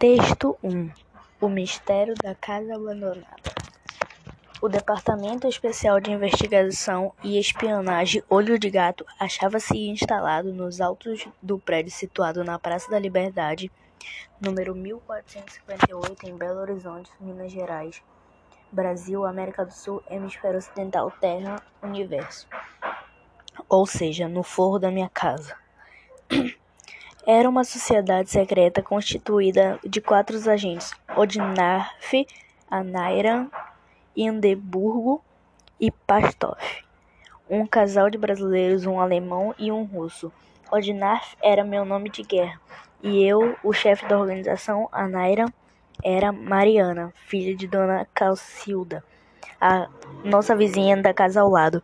Texto 1 O Mistério da Casa Abandonada O Departamento Especial de Investigação e Espionagem Olho de Gato achava-se instalado nos altos do prédio situado na Praça da Liberdade, número 1458, em Belo Horizonte, Minas Gerais, Brasil, América do Sul, Hemisfério Ocidental, Terra, Universo. Ou seja, no forro da minha casa. Era uma sociedade secreta constituída de quatro agentes: Odinarf, Anairan, Hindenburgo e Pastov. Um casal de brasileiros, um alemão e um russo. Odinarf era meu nome de guerra, e eu, o chefe da organização, Anairan, era Mariana, filha de Dona Calcilda, a nossa vizinha da casa ao lado.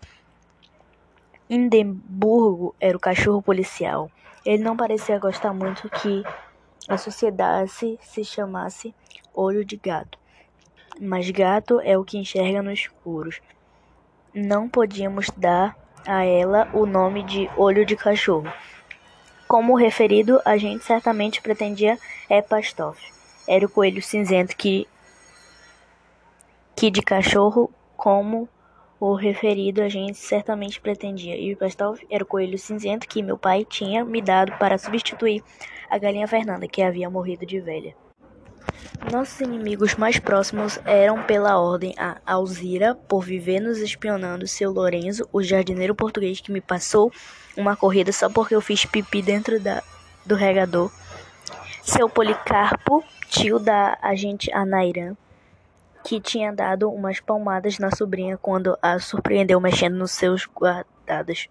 Hindenburgo era o cachorro policial. Ele não parecia gostar muito que a sociedade se chamasse Olho de Gato. Mas gato é o que enxerga no escuro. Não podíamos dar a ela o nome de Olho de Cachorro. Como referido, a gente certamente pretendia é Pastov. Era o coelho cinzento que que de cachorro como o referido agente certamente pretendia, e o Pastov era o coelho cinzento que meu pai tinha me dado para substituir a galinha Fernanda, que havia morrido de velha. Nossos inimigos mais próximos eram, pela ordem, a Alzira, por viver nos espionando, seu Lorenzo, o jardineiro português que me passou uma corrida só porque eu fiz pipi dentro da, do regador, seu Policarpo, tio da agente Anairan, que tinha dado umas palmadas na sobrinha quando a surpreendeu mexendo nos seus guardados,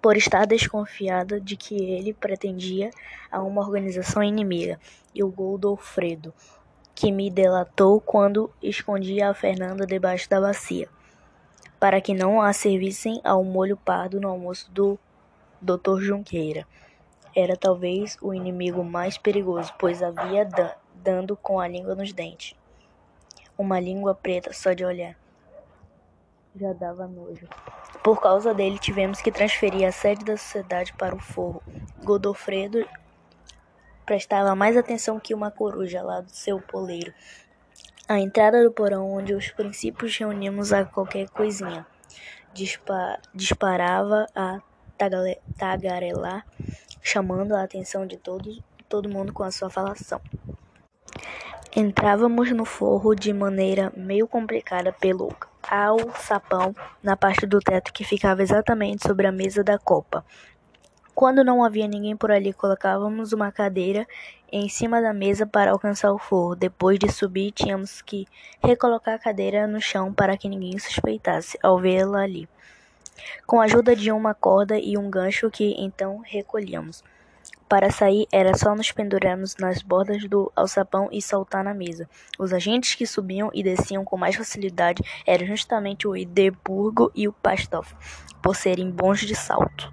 por estar desconfiada de que ele pretendia a uma organização inimiga, e o Goldolfredo, que me delatou quando escondia a Fernanda debaixo da bacia, para que não a servissem ao molho pardo no almoço do Dr. Junqueira. Era talvez o inimigo mais perigoso, pois havia dando com a língua nos dentes uma língua preta só de olhar. Já dava nojo. Por causa dele, tivemos que transferir a sede da sociedade para o forro. Godofredo prestava mais atenção que uma coruja lá do seu poleiro. A entrada do porão, onde os princípios reunimos a qualquer coisinha, Dispa disparava a tagarelar, chamando a atenção de todos, todo mundo com a sua falação. Entrávamos no forro de maneira meio complicada pelo alçapão na parte do teto que ficava exatamente sobre a mesa da copa. Quando não havia ninguém por ali, colocávamos uma cadeira em cima da mesa para alcançar o forro. Depois de subir, tínhamos que recolocar a cadeira no chão para que ninguém suspeitasse ao vê-la ali. Com a ajuda de uma corda e um gancho que então recolhíamos. Para sair, era só nos pendurarmos nas bordas do alçapão e saltar na mesa. Os agentes que subiam e desciam com mais facilidade eram justamente o Edimburgo e o Pastov, por serem bons de salto.